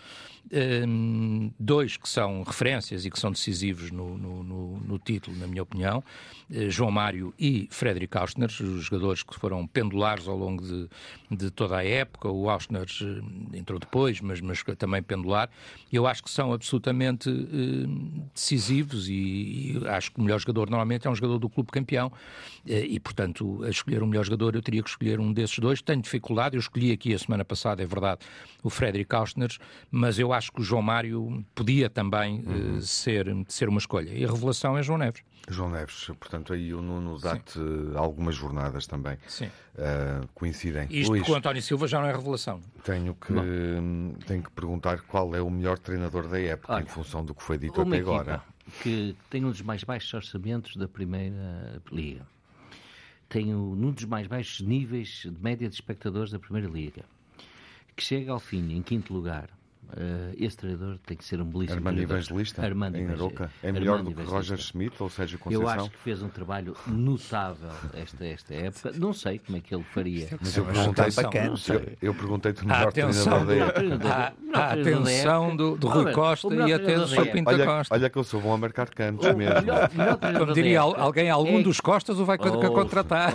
um, dois que são referências e que são decisivos no, no, no, no título, na minha opinião, uh, João Mário e Frederic Austner, os jogadores que foram pendulares ao longo de, de toda a época. O Austner uh, entrou depois, mas, mas também pendular. Eu acho que são absolutamente uh, decisivos e, e, acho que o melhor jogador normalmente é um jogador do clube campeão e, portanto, a escolher um melhor jogador eu teria que escolher um desses dois. Tenho dificuldade, eu escolhi aqui a semana passada, é verdade, o Frederic Austner, mas eu acho que o João Mário podia também eh, uhum. uh, ser, ser uma escolha. E a revelação é João Neves. João Neves, portanto, aí o Nuno dá-te algumas jornadas também. Sim. Uh, coincidem. Isto Luís, porque o António Silva já não é revelação. Tenho que, tenho que perguntar qual é o melhor treinador da época, Olha, em função do que foi dito até agora. Que tem um dos mais baixos orçamentos da Primeira Liga. Tem um dos mais baixos níveis de média de espectadores da Primeira Liga. Que chega ao fim, em quinto lugar, Uh, esse treinador tem que ser um belíssimo Armando treinador. Evangelista, Armando em Aroca. É melhor Armando do que Roger Schmidt ou Sérgio Conceição? Eu acho que fez um trabalho notável esta, esta época. Não sei como é que ele faria. Mas eu perguntei-te eu, eu perguntei o melhor treinador da época. A atenção do, do Rui Costa e até do Sr. Pinto Costa. Olha que eu sou bom a marcar cantos mesmo. Como diria alguém, algum é dos Costas o vai contratar.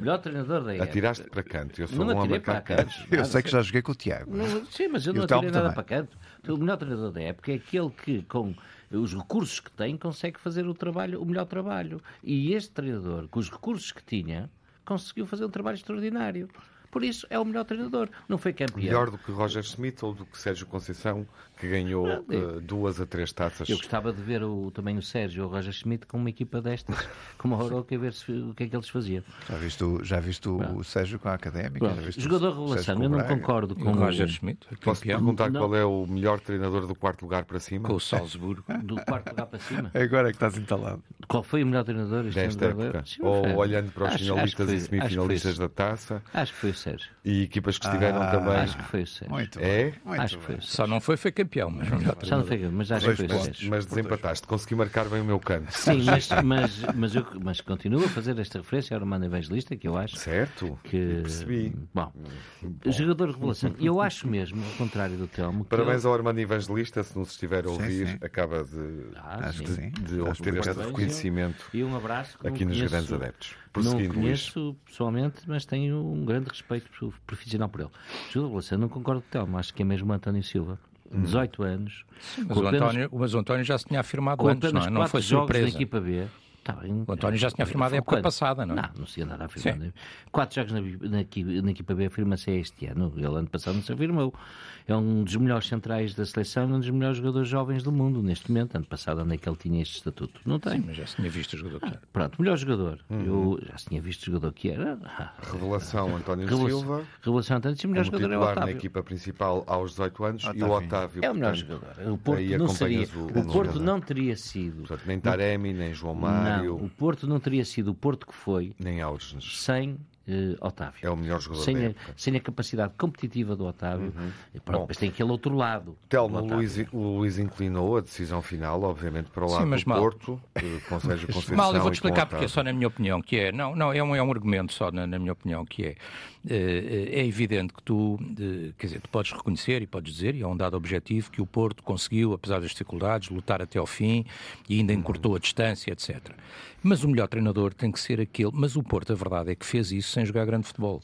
Melhor treinador da época. Atiraste para canto. Eu sou bom a marcar cantos. Eu sei que já joguei com o Tiago. Sim, mas eu não atirei nada para canto. O melhor treinador da época é aquele que, com os recursos que tem, consegue fazer o trabalho, o melhor trabalho. E este treinador, com os recursos que tinha, conseguiu fazer um trabalho extraordinário. Por isso é o melhor treinador. Não foi campeão. Melhor do que Roger Schmidt ou do que Sérgio Conceição, que ganhou uh, duas a três taças. Eu gostava de ver o, também o Sérgio ou o Roger Schmidt com uma equipa destas, como a Oroca, a ver se, o que é que eles faziam. Já viste, o, já viste o Sérgio com a Académica? Jogador revelação, eu não concordo com o Roger Schmidt. Posso perguntar não. qual é o melhor treinador do quarto lugar para cima? Com o Salzburgo. [laughs] do quarto lugar para cima? Agora é que estás entalado. Qual foi o melhor treinador desta época? Ou olhando para os acho, finalistas acho foi, e semifinalistas da taça? Acho que foi Sérgio. E equipas que estiveram Ah, também. Acho que foi o Sérgio. Muito É? bem, muito Acho que foi Só não foi, foi campeão, mas Só não foi, mas acho que foi o Sérgio. Mas desempataste. Consegui marcar bem o meu canto. Sim, mas, mas, mas, eu, mas continuo a fazer esta referência ao Romano Evangelista, que eu acho Certo? que. Percebi. Bom, jogador revelação. E eu acho mesmo, ao contrário do Telmo. Parabéns ao Armando Evangelista, se nos estiver a Sim, ouvir, sim. acaba de, Ah, sim. sim. de Acho obter este reconhecimento E um abraço. aqui nos grandes adeptos. Não o Luís. conheço pessoalmente, mas tenho um grande respeito profissional por ele. De revelação, não concordo com o Telmo, acho que é mesmo António Silva. Hum. 18 anos. Mas o, apenas- António, mas o António já se tinha afirmado antes, não, é? não foi jogos surpresa. na equipa B. Tá bem. O António já se tinha afirmado a época Quando? passada, não é? Não, não se tinha nada a afirmar. Quatro jogos na, na, equipa- na equipa B afirma-se este ano. Ele ano passado não se afirmou. É um dos melhores centrais da seleção, um dos melhores jogadores jovens do mundo neste momento. Ano passado, onde é que ele tinha este estatuto? Não tem. Sim, mas já se tinha visto o jogador que era. Pronto, melhor jogador. Uhum. Eu já se tinha visto o jogador que era. Ah, Revelação António Revelação, Silva, revelação António Silva, o melhor jogador é o titular na Otávio. equipa principal aos 18 anos, e o. Otávio. É o melhor portanto, jogador. O Porto não seria. o- O, o Porto não teria sido. portanto, nem Taremi, nem João Não, Mário, o Porto não teria sido o Porto que foi nem sem eh, Otávio. É o melhor jogador sem da a, sem a capacidade competitiva do Otávio. E pronto, Bom. mas tem aquele outro lado. Telmo, o. Luís, o Luís inclinou a decisão final, obviamente, para o Sim, lado mas do mal. Porto, com Sérgio Conceição Mal, eu vou-te explicar porque é só na minha opinião, que é, não, não, é um, é um argumento só na, na minha opinião, que é, é evidente que tu, eh, quer dizer, tu podes reconhecer e podes dizer, e é um dado objetivo, que o Porto conseguiu, apesar das dificuldades, lutar até ao fim e ainda encurtou a distância, etc. Mas o melhor treinador tem que ser aquele, mas o Porto, a verdade é que fez isso sem jogar grande futebol.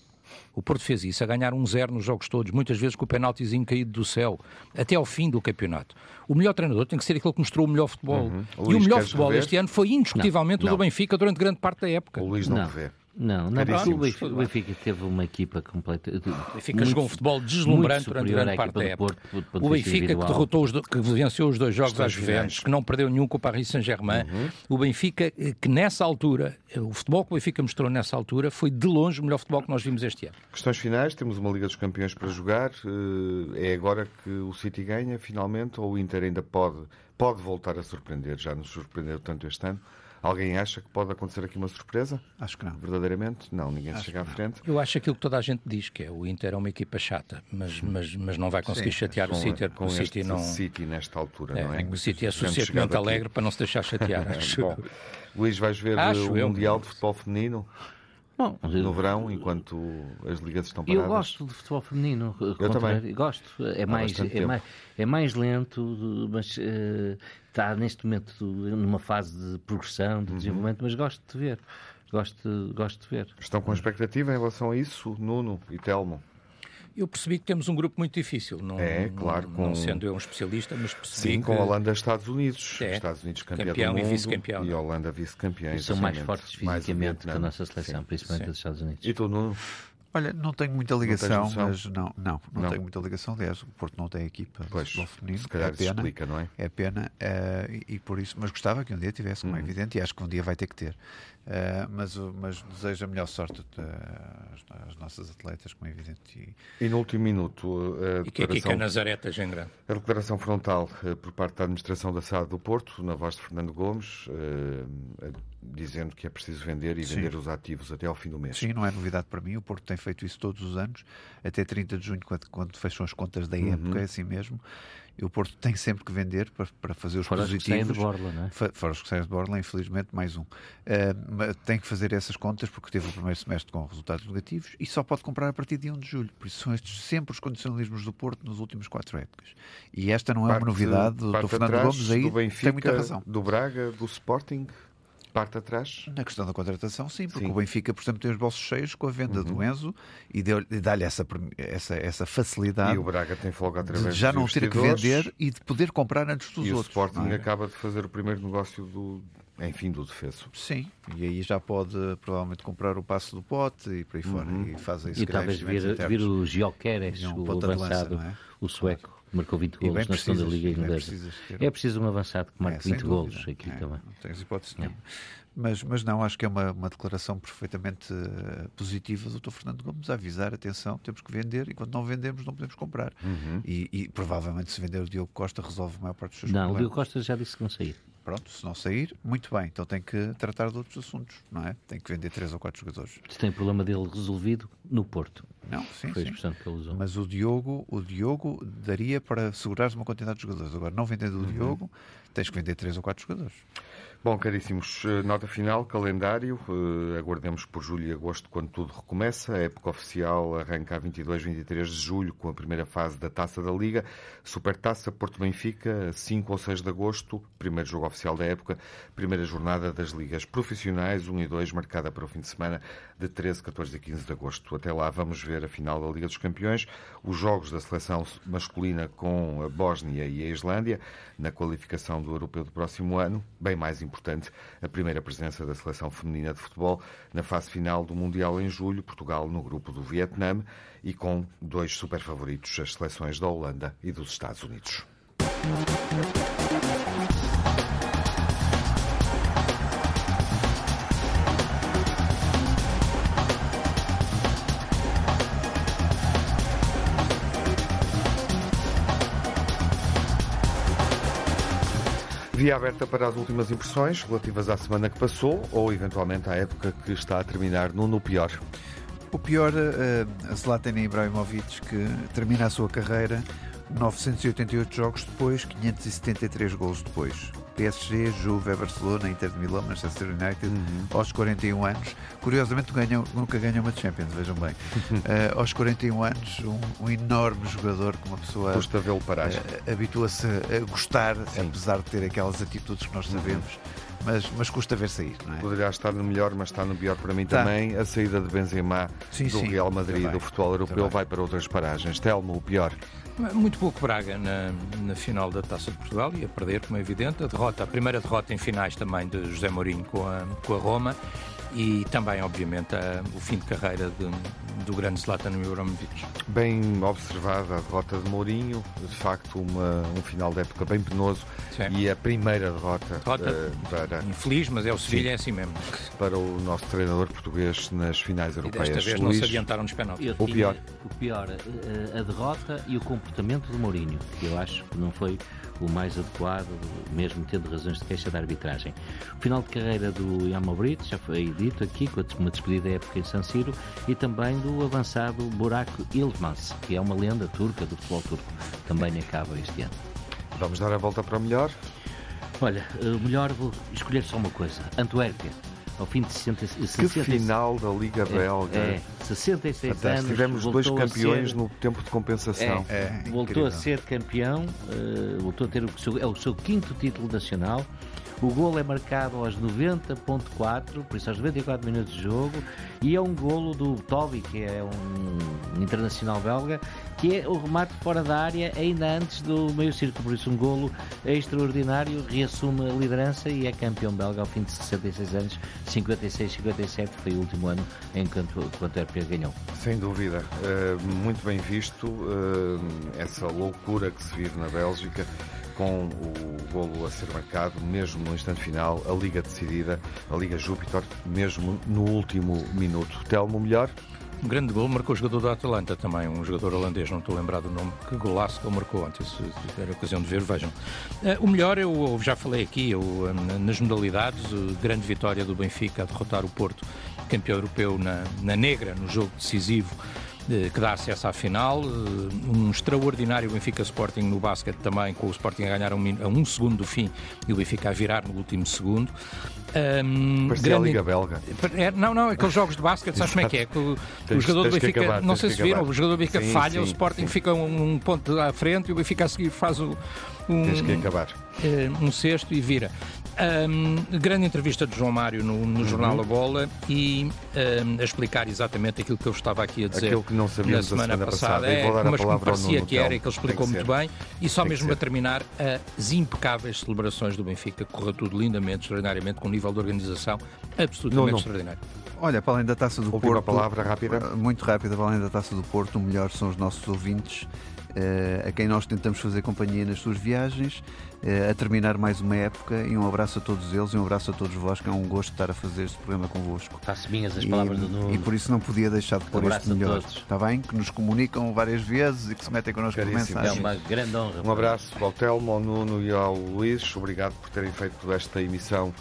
O Porto fez isso, a ganhar um zero nos jogos todos, muitas vezes com o penaltizinho caído do céu, até ao fim do campeonato. O melhor treinador tem que ser aquele que mostrou o melhor futebol. E Luís, o melhor futebol rever? este ano foi indiscutivelmente o Não. do Benfica durante grande parte da época. O Luís não, Não. Não, não, porque Caríssimos. o Benfica, o Benfica teve uma equipa completa. O Benfica jogou um futebol deslumbrante durante grande parte da época. O Benfica que derrotou os do- que venceu os dois jogos às Juventus, que não perdeu nenhum com o Paris Saint-Germain. O Benfica eh, que nessa altura, eh, o futebol que o Benfica mostrou nessa altura foi de longe o melhor futebol que nós vimos este ano. Questões finais, temos uma Liga dos Campeões para jogar. eh, É agora que o City ganha, finalmente, ou o Inter ainda pode, pode voltar a surpreender? Já nos surpreendeu tanto este ano. Alguém acha que pode acontecer aqui uma surpresa? Acho que não. Verdadeiramente? Não, ninguém se chega à frente. Eu acho aquilo que toda a gente diz, que é o Inter é uma equipa chata, mas, mas, mas não vai conseguir Sim, chatear o Com, City, com o este City não... City nesta altura, É, não é? o City é suficientemente aqui. alegre para não se deixar chatear. [laughs] acho. Bom, Luís, vais ver Acho o eu. Mundial de Futebol Feminino Bom, no verão, enquanto as ligas estão paradas? eu gosto de futebol feminino. Eu também. Gosto. É mais, é, mais, é mais lento, mas eh, está neste momento numa fase de progressão, Uhum. de desenvolvimento, mas gosto de ver. Gosto, gosto de ver. Estão com expectativa em relação a isso, Nuno e Telmo? Eu percebi que temos um grupo muito difícil, não, É, não- claro, não com- sendo eu um especialista, mas percebi Sim, que com a Holanda Estados Unidos. É. Estados Unidos campeão, Campeão do e mundo vice-campeão, E não é? Holanda vice-campeão. São mais fortes Mais fisicamente que a nossa seleção, Sim. principalmente Sim. dos Estados Unidos. E tu, Nuno? Olha, não tenho muita ligação, noção? mas não, não, não, Não. tenho muita ligação. Aliás, o Porto não tem equipa de Pois, futebol feminino. se calhar é pena. explica, não é? É pena, eh, e, e por isso, mas gostava que um dia tivesse, como é Uhum. evidente, e acho que um dia vai ter que ter. Eh, mas, mas desejo a melhor sorte eh, às, às nossas atletas, como é evidente. E, E no último minuto, a E que aqui que declaração, a Nazaré esteja em grande. a declaração frontal eh, por parte da administração da SAD do Porto, na voz de Fernando Gomes, eh, dizendo que é preciso vender e Sim. vender os ativos até ao fim do mês. Sim, não é novidade para mim. O Porto tem feito isso todos os anos, até 30 de junho, quando, quando fecham as contas da época, é assim mesmo. E o Porto tem sempre que vender para, para fazer os Fora os que saem de positivos. borla, não é? Fora os que saem de Borla, infelizmente, mais um. Mas tem que fazer essas contas porque teve o primeiro semestre com resultados negativos e só pode comprar a partir de 1 de julho. Por isso são estes sempre os condicionalismos do Porto nos últimos quatro épocas. E esta não é Parte- uma novidade do, do Fernando Gomes aí do tem Benfica, muita razão. do Braga, do Sporting, parte atrás. Na questão da contratação, sim, porque Sim. o Benfica, por exemplo, tem os bolsos cheios com a venda do Enzo e e dá-lhe essa, essa, essa facilidade E o Braga tem folga de através já dos não ter que vender e de poder comprar antes dos E o outros. Sporting não é? acaba de fazer o primeiro negócio do, enfim, do defeso. Sim, e aí já pode provavelmente comprar o passo do pote e por aí fora. Uhum. E faz aí, se E talvez vir, vir o Gioqueres, o de lança, avançado, não é? o sueco, marcou 20 E bem golos na segunda precisas, Liga e bem Inglesa. É preciso um avançado que marque É, sem 20 dúvida. golos aqui É, também. Não tens hipótese nenhuma. Mas, mas não, acho que é uma, uma declaração perfeitamente eh, positiva do Dr. Fernando Gomes a avisar, atenção, temos que vender e quando não vendemos não podemos comprar. Uhum. E, e provavelmente se vender o Diogo Costa resolve a maior parte dos seus Não, o problemas. Diogo Costa já disse que não saía. Pronto, se não sair, muito bem. Então tem que tratar de outros assuntos, não é? Tem que vender três ou quatro jogadores. Se tem o problema dele resolvido no Porto. Não, sim, Foi sim. expressão que ele usou. Mas o Diogo, o Diogo daria para segurar uma quantidade de jogadores. Agora, não vendendo o Diogo, tens que vender três ou quatro jogadores. Bom, caríssimos, eh, nota final, calendário. eh, aguardemos por julho e agosto quando tudo recomeça. A época oficial arranca a 22, 23 de julho com a primeira fase da Taça da Liga. Supertaça Porto Benfica, 5 ou 6 de agosto, primeiro jogo oficial da época. Primeira jornada das ligas profissionais, 1 e 2, marcada para o fim de semana de 13, 14 e 15 de agosto. Até lá vamos ver a final da Liga dos Campeões, os jogos da seleção masculina com a Bósnia e a Islândia na qualificação do Europeu do próximo ano. Bem mais importante, a primeira presença da seleção feminina de futebol na fase final do Mundial em julho, Portugal no grupo do Vietnã e com dois super favoritos, as seleções da Holanda e dos Estados Unidos. Via aberta para as últimas impressões relativas à semana que passou ou eventualmente à época que está a terminar no, no pior. O pior, uh, Zlatan Ibrahimovic, que termina a sua carreira 988 jogos depois, 573 gols depois. PSG, Juve, Barcelona, Inter de Milão, Manchester United, uhum. aos 41 anos. Curiosamente ganham, nunca ganham uma Champions, vejam bem. uh, [laughs] aos 41 anos, um, um, enorme jogador que uma pessoa Custa vê-lo parar. Uh, habitua-se a gostar, Sim. apesar de ter aquelas atitudes que nós sabemos. Uhum. Mas, mas, custa ver sair. Não é? Poderia estar no melhor, mas está no pior para mim tá. também. A saída de Benzema sim, do sim. Real Madrid também. do futebol europeu também. vai para outras paragens. Telmo, o pior. Muito pouco Braga na, na, final da Taça de Portugal e a perder, como é evidente. A derrota, a primeira derrota em finais também de José Mourinho com a, com a Roma e também, obviamente, a, o fim de carreira de, do grande Zlatan Ibrahimovic. Bem observada a derrota de Mourinho, de facto uma, um final de época bem penoso Sim. e a primeira derrota, derrota uh, para... Infeliz, mas é o Sevilha, é assim mesmo. Para o nosso treinador português nas finais europeias. E desta vez Luís, não se adiantaram nos penaltis. O pior. O pior, a, a derrota e o comportamento de Mourinho, que eu acho que não foi o mais adequado, mesmo tendo razões de queixa da arbitragem. O final de carreira do Yamobric, já foi dito aqui, com uma despedida época em San Siro, e também do avançado Burak Ilmaz, que é uma lenda turca do futebol turco, também acaba este ano. Vamos dar a volta para o melhor? Olha, o melhor vou escolher só uma coisa, Antuérpia ao fim de 60, 60 Que final da Liga Belga. É, 66 Até anos. Tivemos dois campeões ser, no tempo de compensação. É, é, voltou incrível. a ser campeão, uh, voltou a ter o seu, é o seu quinto título nacional. O golo é marcado aos 90.4, por isso aos 94 minutos de jogo, e é um golo do Toby, que é um internacional belga, que é o remate fora da área ainda antes do meio círculo, por isso um golo extraordinário, reassume a liderança e é campeão belga ao fim de 66 anos, 56-57 foi o último ano em que o Antuérpia ganhou. Sem dúvida, uh, muito bem visto, uh, essa loucura que se vive na Bélgica, com o golo a ser marcado, mesmo no instante final, a Liga decidida, a Liga Júpiter, mesmo no último minuto. Telmo, melhor? Um grande gol marcou o jogador do Atalanta também, um jogador holandês, não estou lembrado do nome, que golaço que ele marcou ontem, se tiver a ocasião de ver, vejam. Uh, o melhor, eu já falei aqui, eu, nas modalidades, grande vitória do Benfica a derrotar o Porto, campeão europeu na, na negra, no jogo decisivo que dá acesso à final. Um extraordinário Benfica Sporting no basquete também, com o Sporting a ganhar a um, segundo do fim e o Benfica a virar no último segundo. Um, Parecia grande... a Liga Belga. É, não, não, aqueles jogos de basquete, sabes como é que é? Que o, o jogador do Benfica, acabar, não sei se viram, o jogador do Benfica sim, falha, sim, o Sporting sim. fica um, um, ponto à frente e o Benfica a seguir faz o, um, tens que acabar. um cesto e vira. Um, grande entrevista de João Mário no, no uhum. jornal A Bola e um, a explicar exatamente aquilo que eu estava aqui a dizer aquilo que não sabíamos na semana, semana passada, passada. É, mas que me parecia que era e que ele explicou muito bem. E só Tem mesmo a terminar, as impecáveis celebrações do Benfica, correu tudo lindamente, extraordinariamente, com um nível de organização absolutamente não, não. extraordinário. Olha, para além da taça do Última Porto. palavra rápida. Muito rápida, para além da taça do Porto, o melhor são os nossos ouvintes. Uh, a quem nós tentamos fazer companhia nas suas viagens, uh, a terminar mais uma época e um abraço a todos eles e um abraço a todos vós, que é um gosto estar a fazer este programa convosco. Faço minhas as palavras e, do Nuno. E por isso não podia deixar de pôr Um este melhor. Está bem? Que nos comunicam várias vezes e que se metem connosco por mensagens. É uma grande honra. Um abraço ao Telmo, ao Nuno e ao Luís. Obrigado por terem feito esta emissão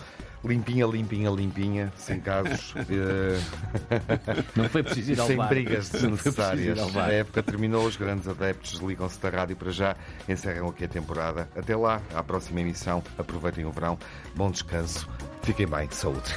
limpinha, limpinha, limpinha, sem casos. [laughs] Não foi preciso ir ao Sem bar. brigas desnecessárias. A época terminou, os grandes adeptos ligam-se da rádio para já, encerram aqui a temporada. Até lá, à próxima emissão. Aproveitem o verão, bom descanso, fiquem bem, saúde.